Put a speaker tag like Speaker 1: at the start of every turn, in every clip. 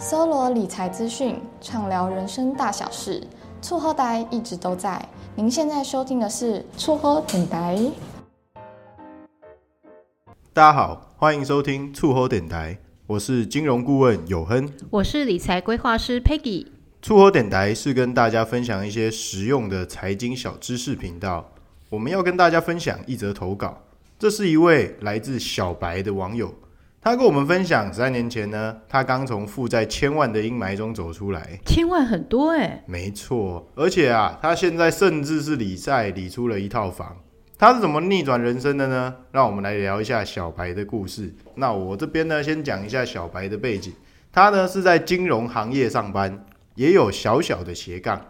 Speaker 1: 搜罗理财资讯，畅聊人生大小事，厝好代一直都在。您现在收听的是厝好电台。
Speaker 2: 大家好，欢迎收听厝好电台，我是金融顾问有亨，
Speaker 3: 我是理财规划师 Peggy。
Speaker 2: 厝好电台是跟大家分享一些实用的财经小知识频道。我们要跟大家分享一则投稿，这是一位来自小白的网友。他跟我们分享，三年前呢，他刚从负债千万的阴霾中走出来。
Speaker 3: 千万很多哎，
Speaker 2: 没错，而且啊，他现在甚至是理债理出了一套房。他是怎么逆转人生的呢？让我们来聊一下小白的故事。那我这边呢，先讲一下小白的背景。他呢是在金融行业上班，也有小小的斜杠，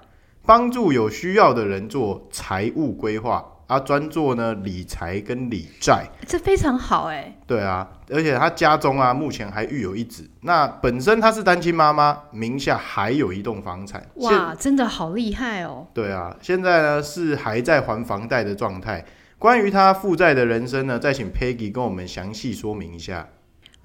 Speaker 2: 帮助有需要的人做财务规划。他专做呢理财跟理债，
Speaker 3: 这非常好哎。
Speaker 2: 对啊，而且他家中啊目前还育有一子。那本身他是单亲妈妈，名下还有一栋房产。
Speaker 3: 哇，真的好厉害哦。
Speaker 2: 对啊，现在呢是还在还房贷的状态。关于他负债的人生呢，再请 Peggy 跟我们详细说明一下。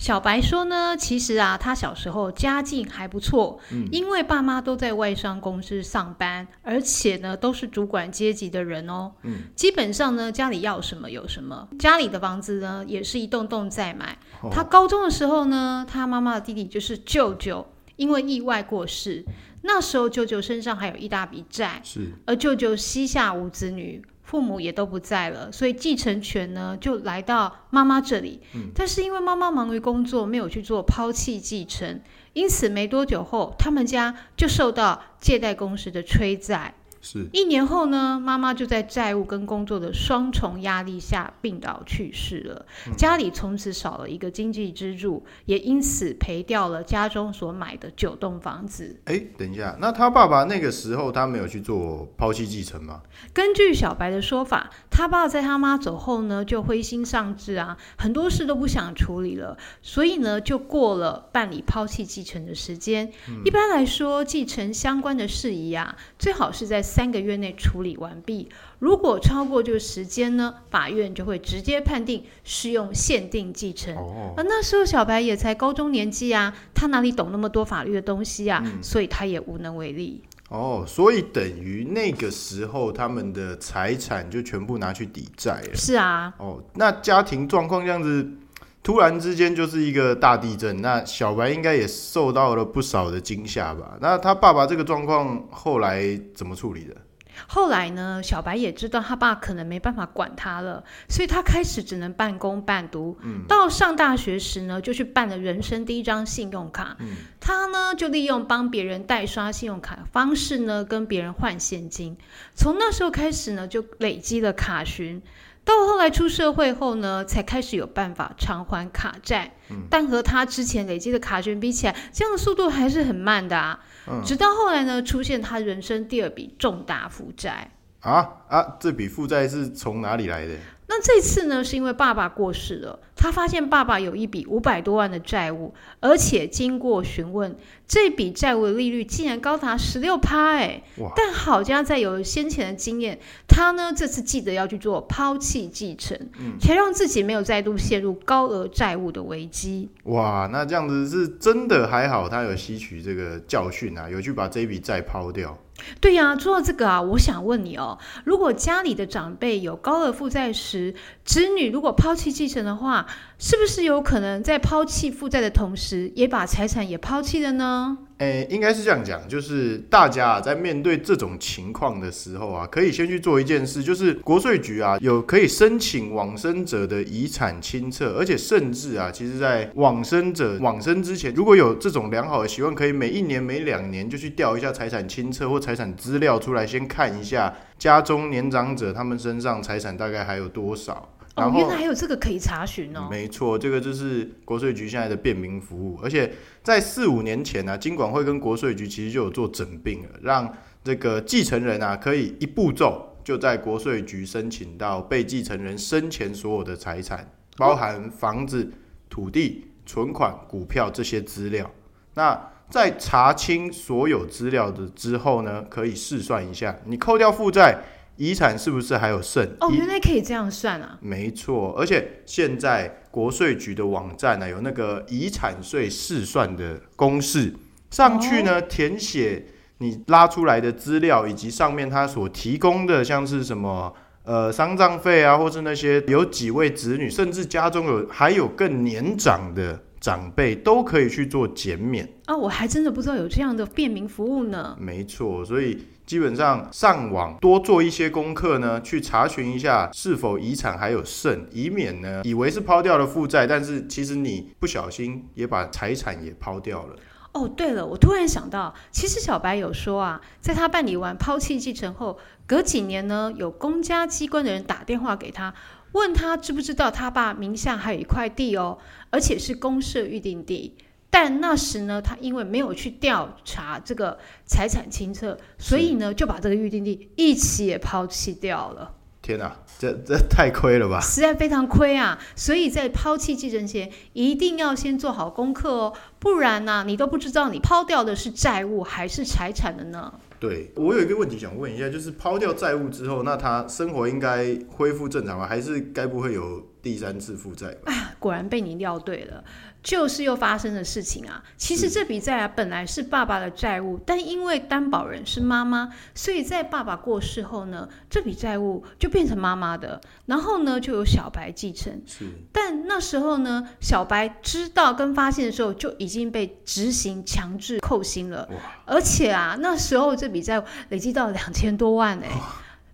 Speaker 3: 小白说呢，其实啊，他小时候家境还不错，嗯，因为爸妈都在外商公司上班，而且呢都是主管阶级的人哦，嗯，基本上呢家里要什么有什么，家里的房子呢也是一栋栋在买。哦。他高中的时候呢，他妈妈的弟弟就是舅舅，因为意外过世，那时候舅舅身上还有一大笔债，是，而舅舅膝下无子女。父母也都不在了，所以继承权呢就来到妈妈这里。嗯，但是因为妈妈忙于工作，没有去做抛弃继承，因此没多久后，他们家就受到借贷公司的催债。是一年后呢，妈妈就在债务跟工作的双重压力下病倒去世了。嗯、家里从此少了一个经济支柱，也因此赔掉了家中所买的九栋房子。
Speaker 2: 哎，等一下，那他爸爸那个时候他没有去做抛弃继承吗？
Speaker 3: 根据小白的说法，他爸在他妈走后呢，就灰心丧志啊，很多事都不想处理了，所以呢，就过了办理抛弃继承的时间。嗯、一般来说，继承相关的事宜啊，最好是在三个月内处理完毕，如果超过这个时间呢，法院就会直接判定适用限定继承。哦，而那时候小白也才高中年纪啊，他哪里懂那么多法律的东西啊？嗯，所以他也无能为力。
Speaker 2: 哦，所以等于那个时候他们的财产就全部拿去抵债了。
Speaker 3: 是啊。
Speaker 2: 哦，那家庭状况这样子，突然之间就是一个大地震，那小白应该也受到了不少的惊吓吧？那他爸爸这个状况后来怎么处理的？
Speaker 3: 后来呢，小白也知道他爸可能没办法管他了，所以他开始只能半工半读。嗯，到上大学时呢，就去办了人生第一张信用卡。嗯，他呢就利用帮别人代刷信用卡的方式呢，跟别人换现金。从那时候开始呢，就累积了卡循。到后来出社会后呢，才开始有办法偿还卡债，嗯，但和他之前累积的卡券比起来，这样的速度还是很慢的啊。嗯，直到后来呢，出现他人生第二笔重大负债。
Speaker 2: 啊啊！这笔负债是从哪里来的？
Speaker 3: 那这次呢，是因为爸爸过世了，他发现爸爸有一笔五百多万的债务，而且经过询问，这笔债务的利率竟然高达十六趴！哎，但好家在有先前的经验，他呢这次记得要去做抛弃继承，嗯，才让自己没有再度陷入高额债务的危机。
Speaker 2: 哇，那这样子是真的还好，他有吸取这个教训啊，有去把这笔债抛掉。
Speaker 3: 对呀，说到这个啊，我想问你哦，如果家里的长辈有高额负债时，子女如果抛弃继承的话，是不是有可能在抛弃负债的同时，也把财产也抛弃了呢？
Speaker 2: 诶，应该是这样讲，就是大家啊，在面对这种情况的时候啊，可以先去做一件事，就是国税局啊，有可以申请往生者的遗产清册，而且甚至啊，其实在往生者往生之前，如果有这种良好的习惯，可以每一年、每两年就去调一下财产清册或财产资料出来，先看一下家中年长者他们身上财产大概还有多少。
Speaker 3: 哦，原来还有这个可以查询哦。
Speaker 2: 没错，这个就是国税局现在的便民服务，而且在四五年前呢、啊，金管会跟国税局其实就有做整并了，让这个继承人啊可以一步骤就在国税局申请到被继承人生前所有的财产，包含房子、土地、存款、股票这些资料。那在查清所有资料的之后呢，可以试算一下，你扣掉负债。遗产是不是还有剩？
Speaker 3: 哦，原来可以这样算啊！
Speaker 2: 没错，而且现在国税局的网站呢、啊，有那个遗产税试算的公式，上去呢，填写你拉出来的资料，以及上面他所提供的，像是什么呃丧葬费啊，或是那些有几位子女，甚至家中有还有更年长的。长辈都可以去做减免
Speaker 3: 啊！我还真的不知道有这样的便民服务呢。
Speaker 2: 没错，所以基本上上网多做一些功课呢，去查询一下是否遗产还有剩，以免呢以为是抛掉了负债，但是其实你不小心也把财产也抛掉了。
Speaker 3: 哦，对了，我突然想到，其实小白有说啊，在他办理完抛弃继承后，隔几年呢，有公家机关的人打电话给他。问他知不知道他爸名下还有一块地哦，而且是公社预定地。但那时呢，他因为没有去调查这个财产清册，所以呢就把这个预定地一起也抛弃掉了。
Speaker 2: 天哪，这这太亏了吧！
Speaker 3: 实在非常亏啊！所以在抛弃继承前，一定要先做好功课哦，不然呢，你都不知道你抛掉的是债务还是财产的呢。
Speaker 2: 对，我有一个问题想问一下，就是抛掉债务之后，那他生活应该恢复正常吗？还是该不会有第三次
Speaker 3: 负债果然被你料对了。就是又发生的事情啊！其实这笔债啊，本来是爸爸的债务，但因为担保人是妈妈，所以在爸爸过世后呢，这笔债务就变成妈妈的，然后呢，就由小白继承。
Speaker 2: 是。
Speaker 3: 但那时候呢，小白知道跟发现的时候，就已经被执行强制扣薪了。哇！而且啊，那时候这笔债务累积到两千多万哎、欸。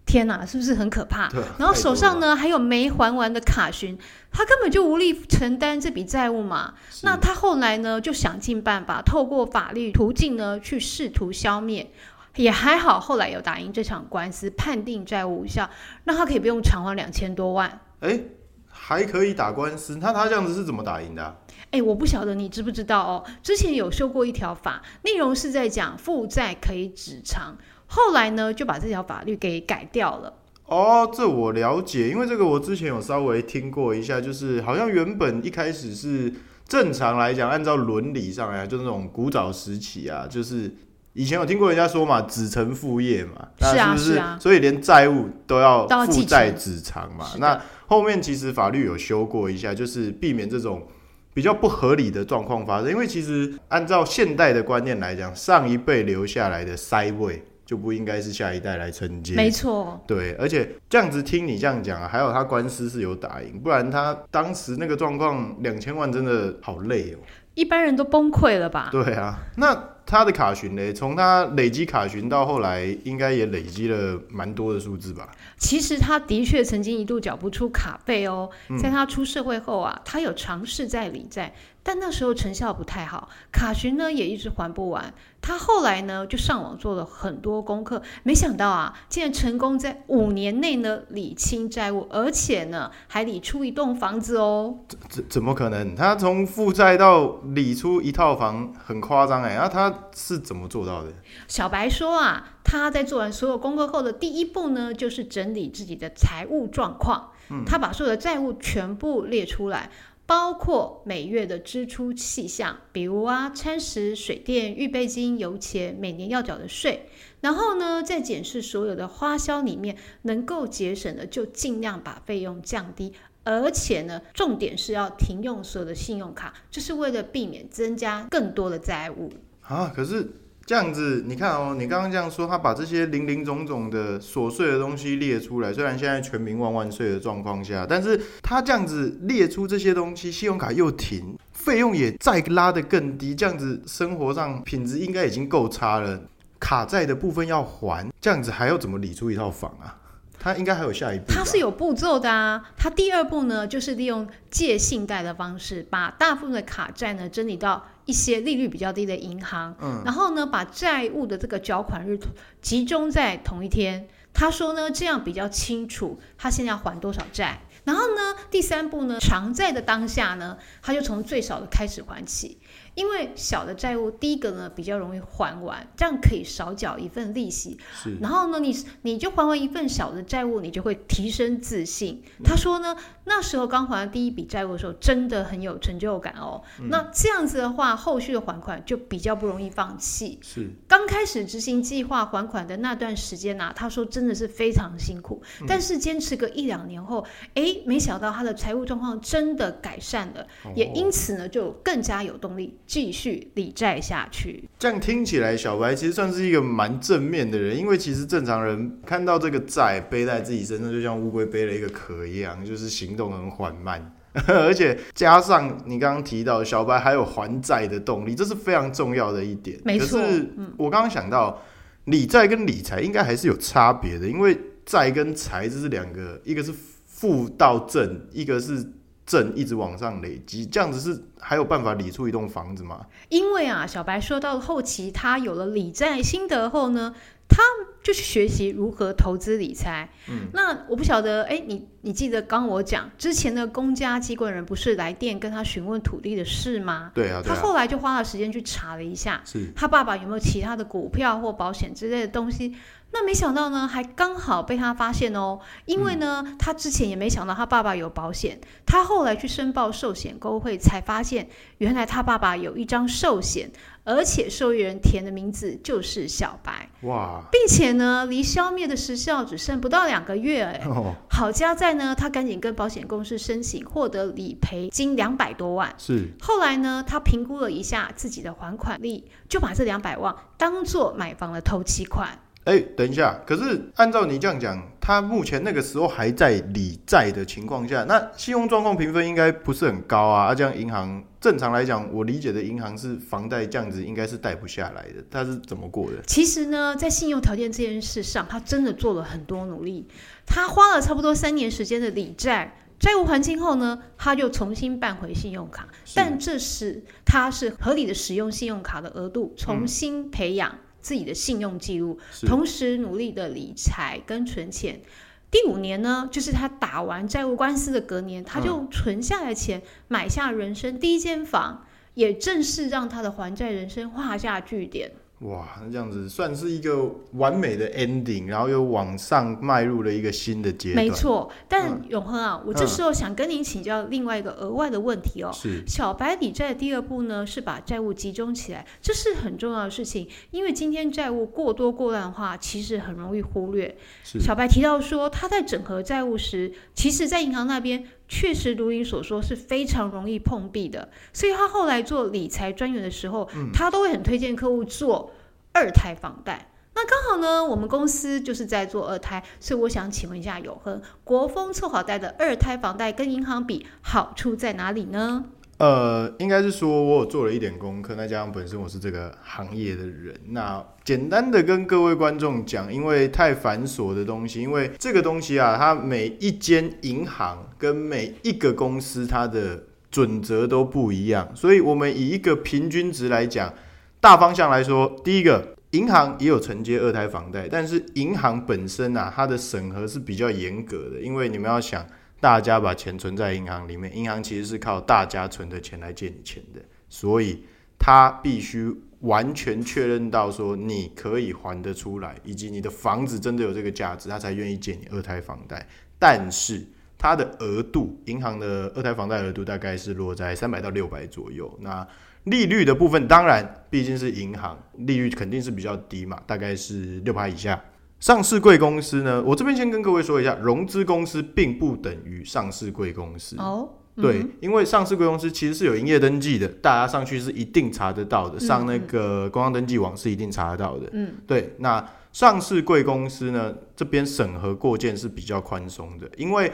Speaker 3: 天哪，是不是很可怕？然后手上呢还有没还完的卡寻，他根本就无力承担这笔债务嘛。那他后来呢就想尽办法，透过法律途径呢去试图消灭，也还好，后来有打赢这场官司，判定债务无效，那他可以不用偿还两千多万。
Speaker 2: 哎，还可以打官司？那他这样子是怎么打赢的啊？
Speaker 3: 哎，我不晓得你知不知道哦。之前有修过一条法，内容是在讲负债可以止偿。后来呢，就把这条法律给改掉了。
Speaker 2: 哦，这我了解，因为这个我之前有稍微听过一下，就是好像原本一开始是正常来讲，按照伦理上来，就那种古早时期啊，就是以前有听过人家说嘛，子承父业嘛，是啊，是不是？是啊，所以连债务都要负债子偿嘛。那后面其实法律有修过一下，就是避免这种比较不合理的状况发生。因为其实按照现代的观念来讲，上一辈留下来的塞位。就不应该是下一代来承接，
Speaker 3: 没错。
Speaker 2: 对，而且这样子听你这样讲啊，还有他官司是有打赢，不然他当时那个状况，两千万真的好累哦。
Speaker 3: 一般人都崩溃了吧？
Speaker 2: 对啊，那他的卡寻呢？从他累积卡寻到后来，应该也累积了蛮多的数字吧？
Speaker 3: 其实他的确曾经一度缴不出卡费哦。在他出社会后啊，他有尝试在理债，但那时候成效不太好，卡寻呢也一直还不完。他后来呢就上网做了很多功课，没想到啊，竟然成功在五年内呢理清债务，而且呢还理出一栋房子哦。
Speaker 2: 怎怎怎么可能？他从负债到理出一套房，很夸张哎。那他是怎么做到的？
Speaker 3: 小白说啊，他在做完所有功课后的第一步呢，就是整理自己的财务状况。嗯，他把所有的债务全部列出来。包括每月的支出细项，比如啊，餐食、水电、预备金、油钱，每年要缴的税。然后呢，再检视所有的花销里面能够节省的，就尽量把费用降低。而且呢，重点是要停用所有的信用卡，就是为了避免增加更多的债务
Speaker 2: 啊。可是。这样子，你看哦，你刚刚这样说，他把这些零零总总的琐碎的东西列出来。虽然现在全民万万岁的状况下，但是他这样子列出这些东西，信用卡又停，费用也再拉得更低，这样子生活上品质应该已经够差了。卡债的部分要还，这样子还要怎么理出一套房啊？他应该还有下一步，
Speaker 3: 他是有步骤的啊。他第二步呢，就是利用借信贷的方式，把大部分的卡债呢整理到一些利率比较低的银行，嗯，然后呢，把债务的这个缴款日集中在同一天。他说呢，这样比较清楚他现在要还多少债。然后呢，第三步呢，偿债的当下呢，他就从最少的开始还起。因为小的债务，第一个呢比较容易还完，这样可以少缴一份利息。是，然后呢，你你就还完一份小的债务，你就会提升自信。嗯、他说呢，那时候刚还完第一笔债务的时候，真的很有成就感哦。嗯、那这样子的话，后续的还款就比较不容易放弃。是，刚开始执行计划还款的那段时间呢、啊，他说真的是非常辛苦，嗯、但是坚持个一两年后，哎，没想到他的财务状况真的改善了，哦、也因此呢就更加有动力。继续理债下去。
Speaker 2: 这样听起来，小白其实算是一个蛮正面的人，因为其实正常人看到这个债背在自己身上，就像乌龟背了一个壳一样，就是行动很缓慢。而且加上你刚刚提到小白还有还债的动力，这是非常重要的一点。
Speaker 3: 没错，
Speaker 2: 可是我刚刚想到，理债跟理财应该还是有差别的，因为债跟财这是两个，一个是负到正，一个是正一直往上累积，这样子是还有办法理出一栋房子吗？
Speaker 3: 因为啊，小白说到后期他有了理债心得后呢。他就去学习如何投资理财。嗯，那我不晓得，哎，你你记得刚我讲之前的公家机关人不是来电跟他询问土地的事吗？
Speaker 2: 对啊，对啊，
Speaker 3: 他后来就花了时间去查了一下，
Speaker 2: 是
Speaker 3: 他爸爸有没有其他的股票或保险之类的东西。那没想到呢，还刚好被他发现哦。因为呢，嗯、他之前也没想到他爸爸有保险，他后来去申报寿险公会，才发现原来他爸爸有一张寿险。而且受益人填的名字就是小白哇，并且呢，离消灭的时效只剩不到两个月哎，哦、好家在呢，他赶紧跟保险公司申请获得理赔金两百多万。
Speaker 2: 是，
Speaker 3: 后来呢，他评估了一下自己的还款力，就把这两百万当做买房的头期款。
Speaker 2: 哎，等一下，可是按照你这样讲，他目前那个时候还在理债的情况下，那信用状况评分应该不是很高啊。啊，这样银行正常来讲，我理解的银行是房贷这样子应该是贷不下来的，他是怎么过的？
Speaker 3: 其实呢，在信用条件这件事上，他真的做了很多努力。他花了差不多三年时间的理债，债务还清后呢，他就重新办回信用卡，但这时他是合理的使用信用卡的额度，重新培养。嗯自己的信用记录，同时努力的理财跟存钱。第五年呢，就是他打完债务官司的隔年，他就存下来钱，买下人生第一间房，也正式让他的还债人生画下句点。
Speaker 2: 哇，那这样子算是一个完美的 ending，然后又往上迈入了一个新的阶段。
Speaker 3: 没错，但永恒啊，嗯、我这时候想跟您请教另外一个额外的问题哦。是。小白理债的第二步呢，是把债务集中起来，这是很重要的事情，因为今天债务过多过乱的话，其实很容易忽略。是。小白提到说，他在整合债务时，其实在银行那边。确实如你所说是非常容易碰壁的，所以他后来做理财专员的时候，嗯、他都会很推荐客户做二胎房贷。那刚好呢，我们公司就是在做二胎，所以我想请问一下永恒，国风凑好贷的二胎房贷跟银行比，好处在哪里呢？
Speaker 2: 呃，应该是说我有做了一点功课，再加上本身我是这个行业的人，那简单的跟各位观众讲，因为太繁琐的东西，因为这个东西啊，它每一间银行跟每一个公司它的准则都不一样，所以我们以一个平均值来讲，大方向来说，第一个，银行也有承接二胎房贷，但是银行本身啊，它的审核是比较严格的，因为你们要想。大家把钱存在银行里面，银行其实是靠大家存的钱来借你钱的，所以他必须完全确认到说你可以还得出来，以及你的房子真的有这个价值，他才愿意借你二胎房贷。但是它的额度，银行的二胎房贷额度大概是落在三百到六百左右。那利率的部分，当然毕竟是银行，利率肯定是比较低嘛，大概是六趴以下。上市贵公司呢，我这边先跟各位说一下，融资公司并不等于上市贵公司哦。嗯、对，因为上市贵公司其实是有营业登记的，大家上去是一定查得到的，嗯、上那个工商登记网是一定查得到的。嗯，对。那上市贵公司呢，这边审核过件是比较宽松的，因为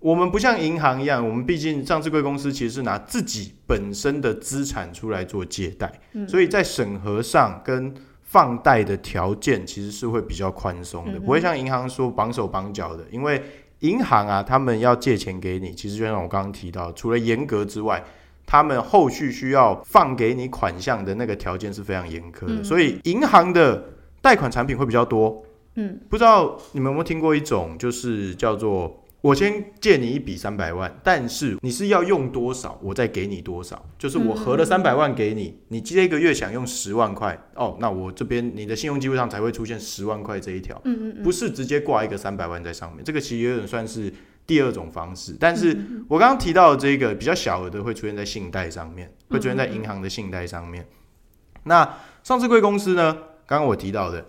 Speaker 2: 我们不像银行一样，我们毕竟上市贵公司其实是拿自己本身的资产出来做借贷，嗯、所以在审核上跟放贷的条件其实是会比较宽松的，嗯、不会像银行说绑手绑脚的。因为银行啊，他们要借钱给你，其实就像我刚刚提到，除了严格之外，他们后续需要放给你款项的那个条件是非常严苛的。嗯、所以银行的贷款产品会比较多。嗯，不知道你们有没有听过一种，就是叫做。我先借你一笔三百万，但是你是要用多少，我再给你多少。就是我合了三百万给你，你这一个月想用十万块，哦，那我这边你的信用记录上才会出现十万块这一条，嗯嗯嗯，不是直接挂一个三百万在上面。这个其实有点算是第二种方式，但是我刚刚提到的这个比较小额的会出现在信贷上面，会出现在银行的信贷上面。那上市贵公司呢？刚刚我提到的。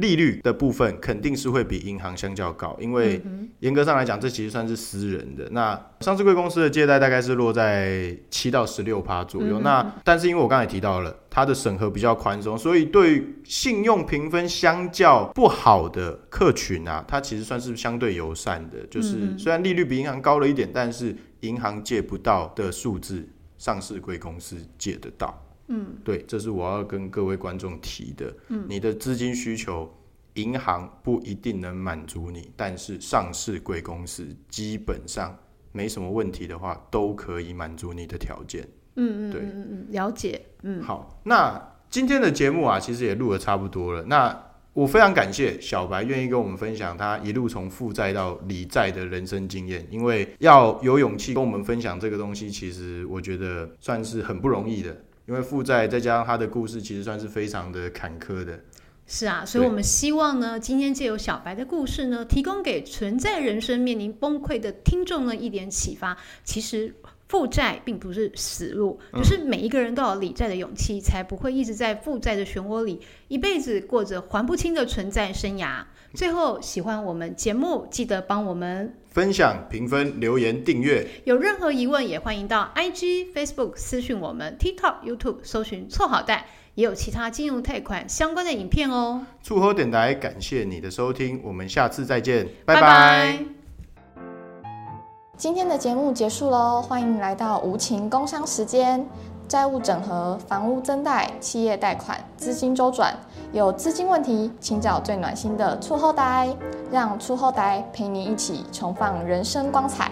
Speaker 2: 利率的部分肯定是会比银行相较高，因为严格上来讲，这其实算是私人的。那上市贵公司的借贷大概是落在七到十六趴左右。嗯、那但是因为我刚才提到了，它的审核比较宽松，所以对信用评分相较不好的客群啊，它其实算是相对友善的。就是虽然利率比银行高了一点，但是银行借不到的数字，上市贵公司借得到。嗯，对，这是我要跟各位观众提的。嗯，你的资金需求，银行不一定能满足你，但是上市贵公司基本上没什么问题的话，都可以满足你的条件。嗯嗯，对，嗯嗯，
Speaker 3: 了解。嗯，
Speaker 2: 好，那今天的节目啊，其实也录得差不多了。那我非常感谢小白愿意跟我们分享他一路从负债到理债的人生经验，因为要有勇气跟我们分享这个东西，其实我觉得算是很不容易的。因为负债再加上他的故事，其实算是非常的坎坷的。
Speaker 3: 是啊，所以我们希望呢，今天借由小白的故事呢，提供给存在人生面临崩溃的听众呢一点启发。其实负债并不是死路，就是每一个人都有理债的勇气，才不会一直在负债的漩涡里，一辈子过着还不清的存在生涯。最后，喜欢我们节目，记得帮我们
Speaker 2: 分享、评分、留言、订阅。
Speaker 3: 有任何疑问，也欢迎到 IG、Facebook 私讯我们，TikTok、YouTube 搜寻“错好贷”，也有其他金融贷款相关的影片哦。
Speaker 2: 祝好电台，感谢你的收听，我们下次再见，拜拜。拜拜。
Speaker 1: 今天的节目结束喽，欢迎来到无情工商时间。债务整合、房屋增贷、企业贷款、资金周转，有资金问题，请找最暖心的出后代，让出后代陪你一起重放人生光彩。